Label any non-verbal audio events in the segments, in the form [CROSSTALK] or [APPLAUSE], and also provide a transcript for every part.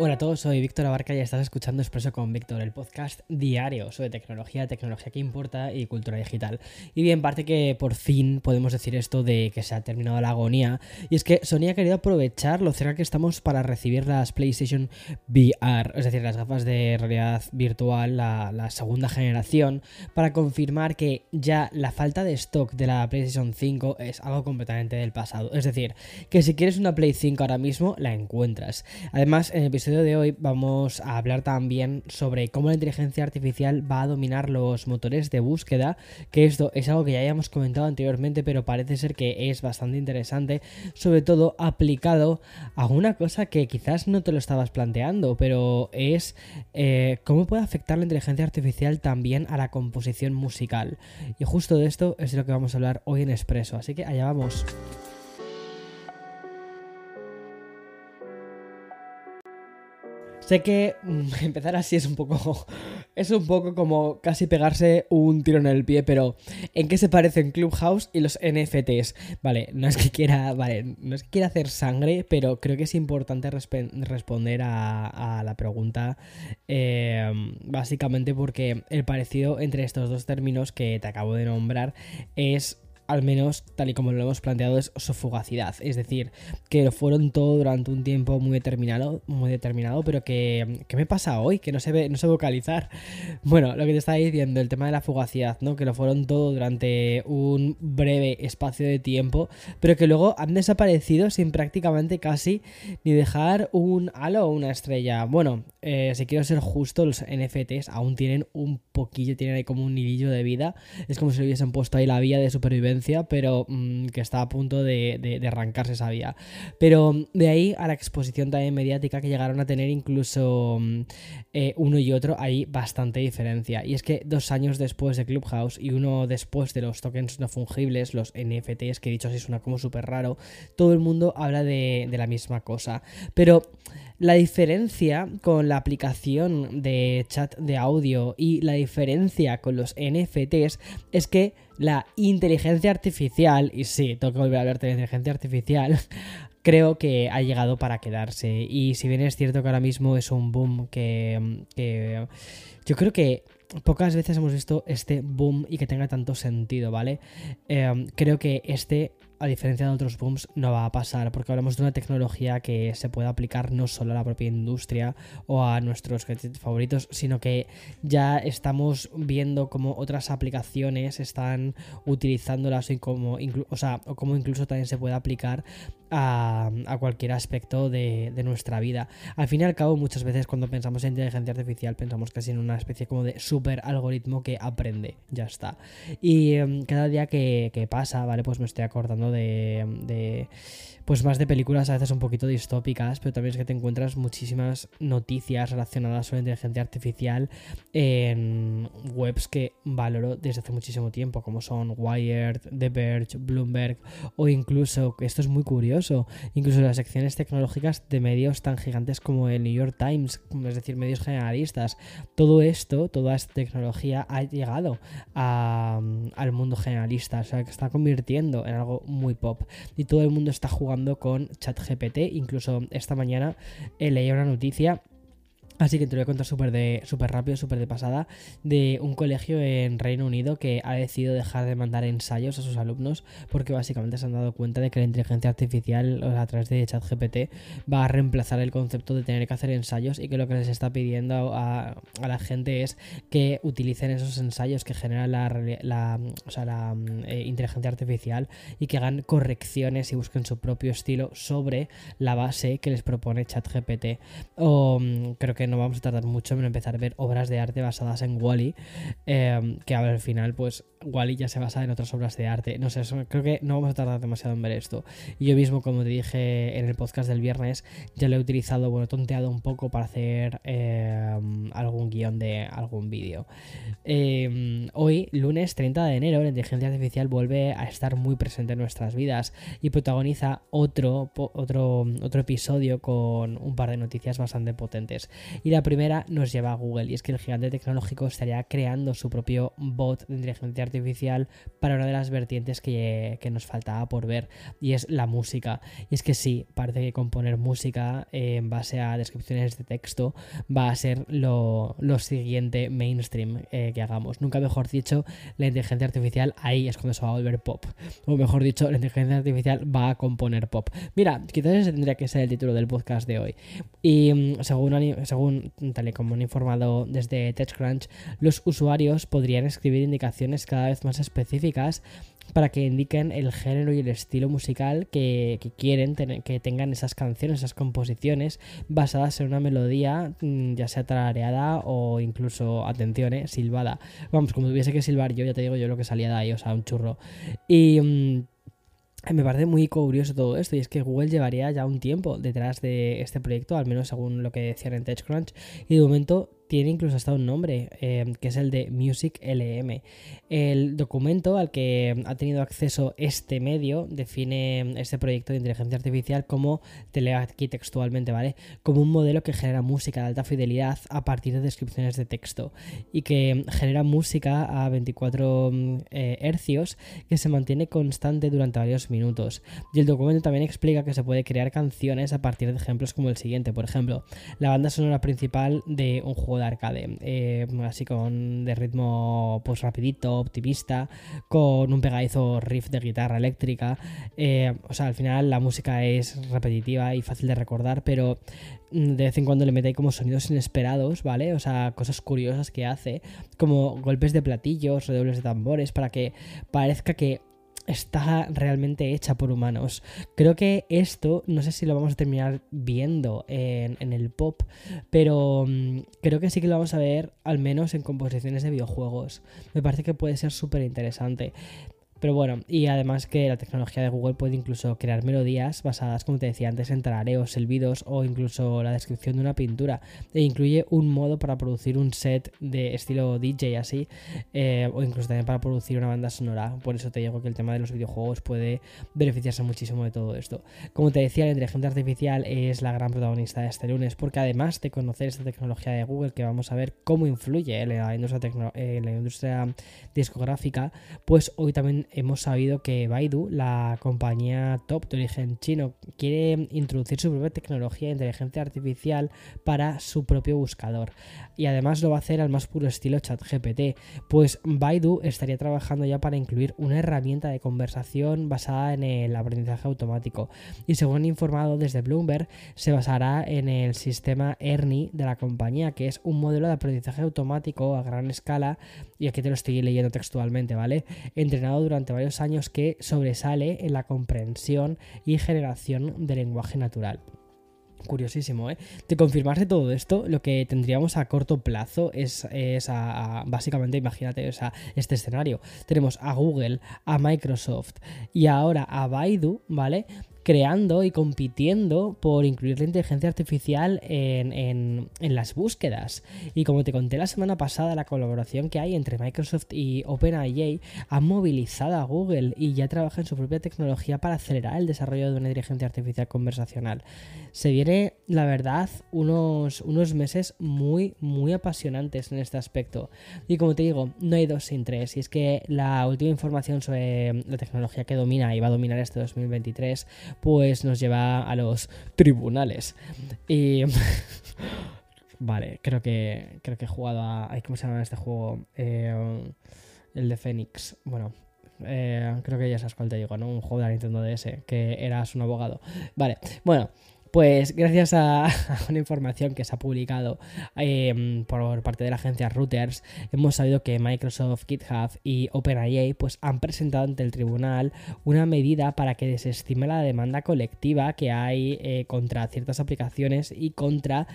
Hola a todos, soy Víctor Abarca y estás escuchando Expreso con Víctor, el podcast diario sobre tecnología, tecnología que importa y cultura digital. Y bien, parte que por fin podemos decir esto de que se ha terminado la agonía, y es que Sony ha querido aprovechar lo cerca que estamos para recibir las PlayStation VR, es decir, las gafas de realidad virtual, la, segunda generación, para confirmar que ya la falta de stock de la PlayStation 5 es algo completamente del pasado. Es decir, que si quieres una Play 5 ahora mismo, la encuentras. Además, en el episodio de hoy vamos a hablar también sobre cómo la inteligencia artificial va a dominar los motores de búsqueda, que esto es algo que ya habíamos comentado anteriormente, pero parece ser que es bastante interesante, sobre todo aplicado a una cosa que quizás no te lo estabas planteando, pero es eh, cómo puede afectar la inteligencia artificial también a la composición musical. Y justo de esto es de lo que vamos a hablar hoy en Expreso, así que allá vamos. Sé que mm, [LAUGHS] empezar así es un poco. [LAUGHS] Es un poco como casi pegarse un tiro en el pie, pero ¿en qué se parecen Clubhouse y los NFTs? Vale, no es que quiera. [LAUGHS] Vale, no es que quiera hacer sangre, pero creo que es importante responder a, la pregunta. Eh, básicamente porque el parecido entre estos dos términos que te acabo de nombrar es al menos tal y como lo hemos planteado, es su fugacidad. Es decir, que lo fueron todo durante un tiempo muy determinado, muy determinado, pero que, ¿qué me pasa hoy? Que no se ve, no sé vocalizar. [LAUGHS] Bueno, lo que te estaba diciendo, el tema de la fugacidad, ¿no? Que lo fueron todo durante un breve espacio de tiempo, pero que luego han desaparecido sin prácticamente casi ni dejar un halo o una estrella. Bueno, eh, si quiero ser justo, los NFTs aún tienen un poquillo, tienen ahí como un hilillo de vida. Es como si le hubiesen puesto ahí la vía de supervivencia pero mm, que está a punto de, arrancarse esa vía. Pero mm, de ahí a la exposición también mediática que llegaron a tener incluso mm, eh, uno y otro, hay bastante diferencia. Y es que dos años después de Clubhouse y uno después de los tokens no fungibles, los NFTs, que dicho así suena como súper raro, todo el mundo habla de la misma cosa. Pero la diferencia con la aplicación de chat de audio y la diferencia con los NFTs es que la inteligencia artificial, y sí, tengo que volver a hablar de inteligencia artificial, [LAUGHS] creo que ha llegado para quedarse. Y si bien es cierto que ahora mismo es un boom que, que yo creo que pocas veces hemos visto este boom y que tenga tanto sentido, ¿vale? Eh, creo que este a diferencia de otros booms, no va a pasar, porque hablamos de una tecnología que se puede aplicar no solo a la propia industria o a nuestros favoritos, sino que ya estamos viendo cómo otras aplicaciones están utilizándolas y o cómo incluso también se puede aplicar a, cualquier aspecto de, nuestra vida. Al fin y al cabo, muchas veces cuando pensamos en inteligencia artificial pensamos casi en una especie como de super algoritmo que aprende, ya está. Y em, cada día que pasa, ¿vale? Pues me estoy acordando de, pues más de películas a veces un poquito distópicas, pero también es que te encuentras muchísimas noticias relacionadas con la inteligencia artificial en webs que valoro desde hace muchísimo tiempo, como son Wired, The Verge, Bloomberg o incluso, esto es muy curioso, incluso las secciones tecnológicas de medios tan gigantes como el New York Times, es decir, medios generalistas. Todo esto, toda esta tecnología ha llegado al mundo generalista, o sea, que está convirtiendo en algo pop. Y todo el mundo está jugando con ChatGPT. Incluso esta mañana eh, leía una noticia Así que te lo voy a contar súper de, super rápido, súper de pasada, de un colegio en Reino Unido que ha decidido dejar de mandar ensayos a sus alumnos porque básicamente se han dado cuenta de que la inteligencia artificial a través de ChatGPT va a reemplazar el concepto de tener que hacer ensayos y que lo que les está pidiendo a, la gente es que utilicen esos ensayos que generan la, la, eh, inteligencia artificial y que hagan correcciones y busquen su propio estilo sobre la base que les propone ChatGPT. O mm, creo que no vamos a tardar mucho en empezar a ver obras de arte basadas en Wally, eh, que al final, pues Wally ya se basa en otras obras de arte. No sé, creo que no vamos a tardar demasiado en ver esto. Yo mismo, como te dije en el podcast del viernes, ya lo he utilizado, bueno, tonteado un poco para hacer eh, algún guion de algún vídeo. Eh, hoy, lunes 30 de enero, la inteligencia artificial vuelve a estar muy presente en nuestras vidas y protagoniza otro, otro, otro episodio con un par de noticias bastante potentes. Y la primera nos lleva a Google, y es que el gigante tecnológico estaría creando su propio bot de inteligencia artificial para una de las vertientes que, nos faltaba por ver, y es la música. Y es que sí, parece que componer música en base a descripciones de texto va a ser lo, siguiente mainstream eh, que hagamos. Nunca mejor dicho, la inteligencia artificial ahí es cuando se va a volver pop. O mejor dicho, la inteligencia artificial va a componer pop. Mira, quizás ese tendría que ser el título del podcast de hoy. Y mm, según, según tal y como han informado desde TechCrunch, los usuarios podrían escribir indicaciones cada vez más específicas para que indiquen el género y el estilo musical que, quieren que tengan esas canciones, esas composiciones basadas en una melodía, mm, ya sea tarareada o incluso, atención, eh, silbada. Vamos, como tuviese que silbar yo, ya te digo yo lo que salía de ahí, o sea, un churro. Y... Mm, me parece muy curioso todo esto y es que Google llevaría ya un tiempo detrás de este proyecto, al menos según lo que decían en TechCrunch, y de momento tiene incluso hasta un nombre, eh, que es el de Music LM. El documento al que ha tenido acceso este medio define este proyecto de inteligencia artificial como, te leo aquí textualmente, ¿vale? Como un modelo que genera música de alta fidelidad a partir de descripciones de texto y que genera música a 24 eh, hercios que se mantiene constante durante varios minutos. Y el documento también explica que se puede crear canciones a partir de ejemplos como el siguiente, por ejemplo, la banda sonora principal de un juego de arcade, eh, así con de ritmo pues rapidito, optimista, con un pegadizo riff de guitarra eléctrica. Eh, o sea, al final la música es repetitiva y fácil de recordar, pero mm, de vez en cuando le mete ahí como sonidos inesperados, ¿vale? O sea, cosas curiosas que hace, como golpes de platillos, redobles de tambores, para que parezca que está realmente hecha por humanos. Creo que esto, no sé si lo vamos a terminar viendo en, el pop, pero mm, creo que sí que lo vamos a ver al menos en composiciones de videojuegos. Me parece que puede ser súper interesante. Pero bueno, y además que la tecnología de Google puede incluso crear melodías basadas, como te decía antes, en tarareos, silbidos o incluso la descripción de una pintura. E incluye un modo para producir un set de estilo DJ así, eh, o incluso también para producir una banda sonora. Por eso te digo que el tema de los videojuegos puede beneficiarse muchísimo de todo esto. Como te decía, la inteligencia artificial es la gran protagonista de este lunes, porque además de conocer esta tecnología de Google, que vamos a ver cómo influye la industria, en la industria discográfica, pues hoy también hemos sabido que Baidu, la compañía top de origen chino, quiere introducir su propia tecnología de inteligencia artificial para su propio buscador. Y además lo va a hacer al más puro estilo ChatGPT, pues Baidu estaría trabajando ya para incluir una herramienta de conversación basada en el aprendizaje automático. Y según informado desde Bloomberg, se basará en el sistema Ernie de la compañía, que es un modelo de aprendizaje automático a gran escala, y aquí te lo estoy leyendo textualmente, ¿vale? Entrenado durante durante varios años que sobresale en la comprensión y generación de lenguaje natural. Curiosísimo, ¿eh? De confirmarse todo esto, lo que tendríamos a corto plazo es, básicamente, imagínate, o sea, este escenario. Tenemos a Google, a Microsoft y ahora a Baidu, ¿vale? Creando y compitiendo por incluir la inteligencia artificial en, las búsquedas. Y como te conté la semana pasada, la colaboración que hay entre Microsoft y OpenAI ha movilizado a Google y ya trabaja en su propia tecnología para acelerar el desarrollo de una inteligencia artificial conversacional. Se viene, la verdad, unos, unos meses muy, muy apasionantes en este aspecto. Y como te digo, no hay dos sin tres. Y es que la última información sobre la tecnología que domina y va a dominar este 2023 pues nos lleva a los tribunales. Y... [LAUGHS] vale, creo que, creo que he jugado a... ¿Cómo se llama este juego? Eh, el de Phoenix. Bueno, eh, creo que ya sabes cuál te digo, ¿no? Un juego de la Nintendo DS, que eras un abogado. Vale, bueno, pues gracias [LAUGHS] a, una información que se ha publicado em, por parte de la agencia Reuters, hemos sabido que Microsoft, GitHub y OpenAI pues, han presentado ante el tribunal una medida para que desestime la demanda colectiva que hay eh, contra ciertas aplicaciones y contra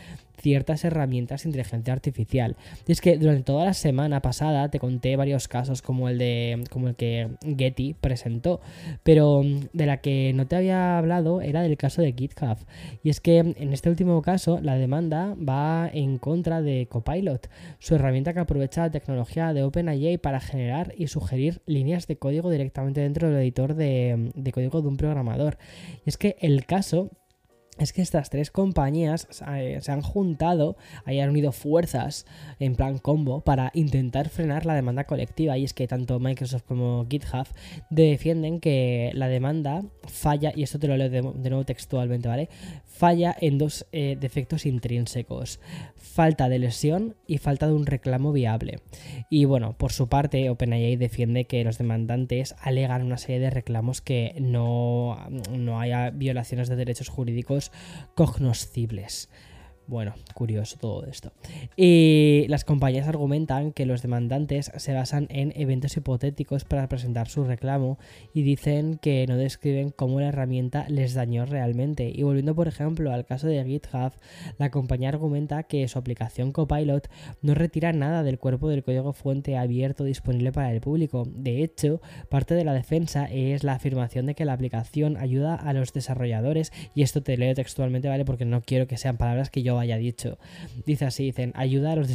ciertas herramientas de inteligencia artificial. Y es que durante toda la semana pasada te conté varios casos como el de como el que Getty presentó, pero de la que no te había hablado era del caso de GitHub. Y es que en este último caso la demanda va en contra de Copilot, su herramienta que aprovecha la tecnología de OpenAI para generar y sugerir líneas de código directamente dentro del editor de, de código de un programador. Y es que el caso es que estas tres compañías eh, se han juntado, hayan unido fuerzas en plan combo para intentar frenar la demanda colectiva. Y es que tanto Microsoft como GitHub defienden que la demanda falla, y esto te lo leo de, nuevo textualmente, ¿vale? Falla en dos eh, defectos intrínsecos: falta de lesión y falta de un reclamo viable. Y bueno, por su parte, OpenAI defiende que los demandantes alegan una serie de reclamos que no, no haya violaciones de derechos jurídicos cognoscibles. Bueno, curioso todo esto. Y las compañías argumentan que los demandantes se basan en eventos hipotéticos para presentar su reclamo y dicen que no describen cómo la herramienta les dañó realmente. Y volviendo, por ejemplo, al caso de GitHub, la compañía argumenta que su aplicación Copilot no retira nada del cuerpo del código fuente abierto disponible para el público. De hecho, parte de la defensa es la afirmación de que la aplicación ayuda a los desarrolladores, y esto te leo textualmente, ¿vale? Porque no quiero que sean palabras que yo haya dicho. Dice así, dicen, ayuda a los,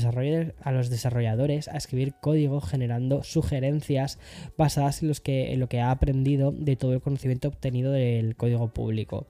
desarrolladores, a escribir código generando sugerencias basadas en lo que ha aprendido de todo el conocimiento obtenido del código público.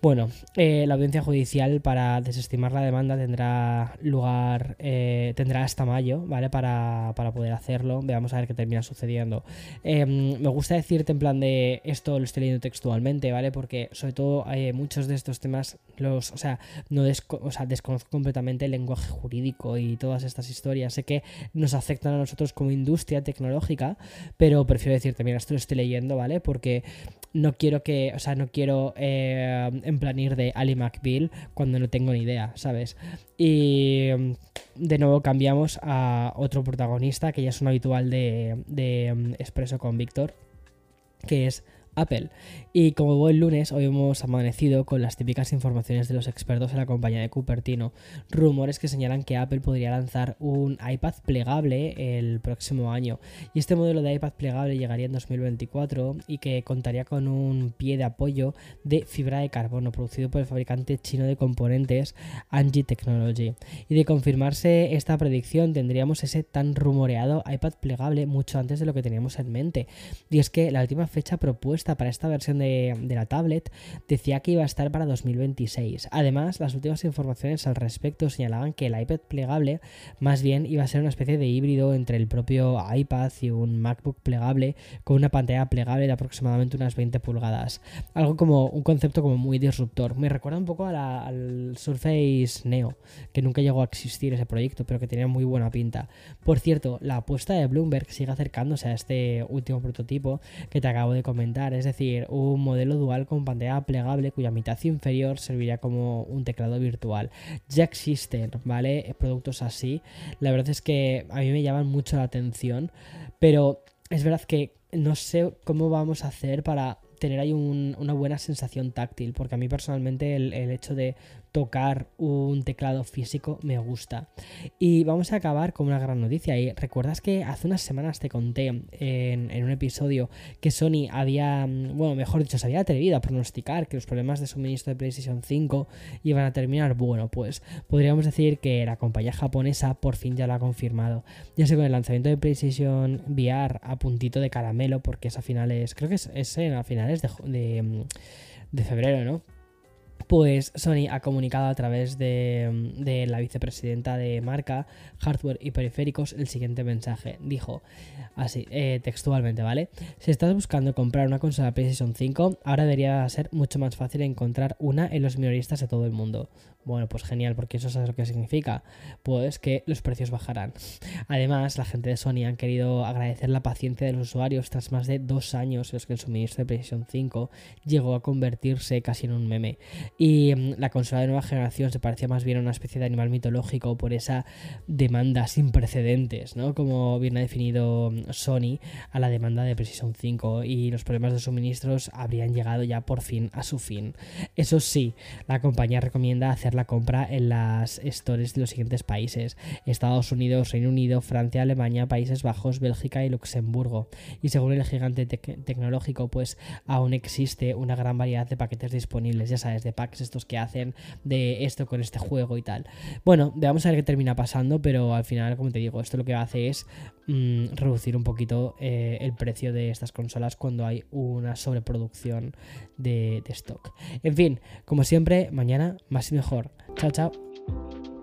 Bueno, eh, la audiencia judicial para desestimar la demanda tendrá lugar, eh, tendrá hasta mayo, ¿vale? Para, poder hacerlo. Veamos a ver qué termina sucediendo. Em, me gusta decirte en plan de esto lo estoy leyendo textualmente, ¿vale? Porque sobre todo hay muchos de estos temas, los, o sea, no o sea, desconozco completamente el lenguaje jurídico y todas estas historias. Sé que nos afectan a nosotros como industria tecnológica, pero prefiero decirte, mira, esto lo estoy leyendo, ¿vale? Porque no quiero que, o sea, no quiero eh, en plan ir de Ali McBeal cuando no tengo ni idea, ¿sabes? Y de nuevo cambiamos a otro protagonista que ya es un habitual de, de mm, Expreso con Víctor, que es Apple. Y como buen lunes, hoy hemos amanecido con las típicas informaciones de los expertos en la compañía de Cupertino, rumores que señalan que Apple podría lanzar un iPad plegable el próximo año. Y este modelo de iPad plegable llegaría en 2024 y que contaría con un pie de apoyo de fibra de carbono producido por el fabricante chino de componentes Anji Technology. Y de confirmarse esta predicción tendríamos ese tan rumoreado iPad plegable mucho antes de lo que teníamos en mente. Y es que la última fecha propuesta para esta versión de, la tablet decía que iba a estar para 2026. Además, las últimas informaciones al respecto señalaban que el iPad plegable más bien iba a ser una especie de híbrido entre el propio iPad y un MacBook plegable con una pantalla plegable de aproximadamente unas 20 pulgadas. Algo como un concepto como muy disruptor. Me recuerda un poco al Surface Neo, que nunca llegó a existir ese proyecto, pero que tenía muy buena pinta. Por cierto, la apuesta de Bloomberg sigue acercándose a este último prototipo que te acabo de comentar es decir, un modelo dual con pantalla plegable cuya mitad inferior serviría como un teclado virtual. Ya existen, ¿vale? Productos así. La verdad es que a mí me llaman mucho la atención, pero es verdad que no sé cómo vamos a hacer para tener ahí una buena sensación táctil, porque a mí personalmente el, hecho de tocar un teclado físico me gusta. Y vamos a acabar con una gran noticia. Y recuerdas que hace unas semanas te conté en, un episodio que Sony había, bueno, mejor dicho, se había atrevido a pronosticar que los problemas de suministro de PlayStation 5 iban a terminar. Bueno, pues podríamos decir que la compañía japonesa por fin ya lo ha confirmado. Ya sé con el lanzamiento de PlayStation VR a puntito de caramelo, porque es a finales, creo que es, es a finales de, de febrero, ¿no? Pues Sony ha comunicado a través de, la vicepresidenta de marca, hardware y periféricos el siguiente mensaje. Dijo así, eh, textualmente, ¿vale? Si estás buscando comprar una consola PlayStation 5, ahora debería ser mucho más fácil encontrar una en los minoristas de todo el mundo. Bueno, pues genial, porque eso es lo que significa. Pues que los precios bajarán. Además, la gente de Sony han querido agradecer la paciencia de los usuarios tras más de dos años en los que el suministro de PlayStation 5 llegó a convertirse casi en un meme. Y mm, la consola de nueva generación se parecía más bien a una especie de animal mitológico por esa demanda sin precedentes, ¿no? Como bien ha definido mm, Sony a la demanda de PlayStation 5 y los problemas de suministros habrían llegado ya por fin a su fin. Eso sí, la compañía recomienda hacer la compra en las stores de los siguientes países: Estados Unidos, Reino Unido, Francia, Alemania, Países Bajos, Bélgica y Luxemburgo. Y según el gigante tecnológico, pues aún existe una gran variedad de paquetes disponibles, ya sabes, de packs estos que hacen de esto con este juego y tal. Bueno, vamos a ver qué termina pasando, pero al final, como te digo, esto lo que hace es mm, reducir un poquito eh, el precio de estas consolas cuando hay una sobreproducción de, de stock. En fin, como siempre, mañana más y mejor. Chao, chao.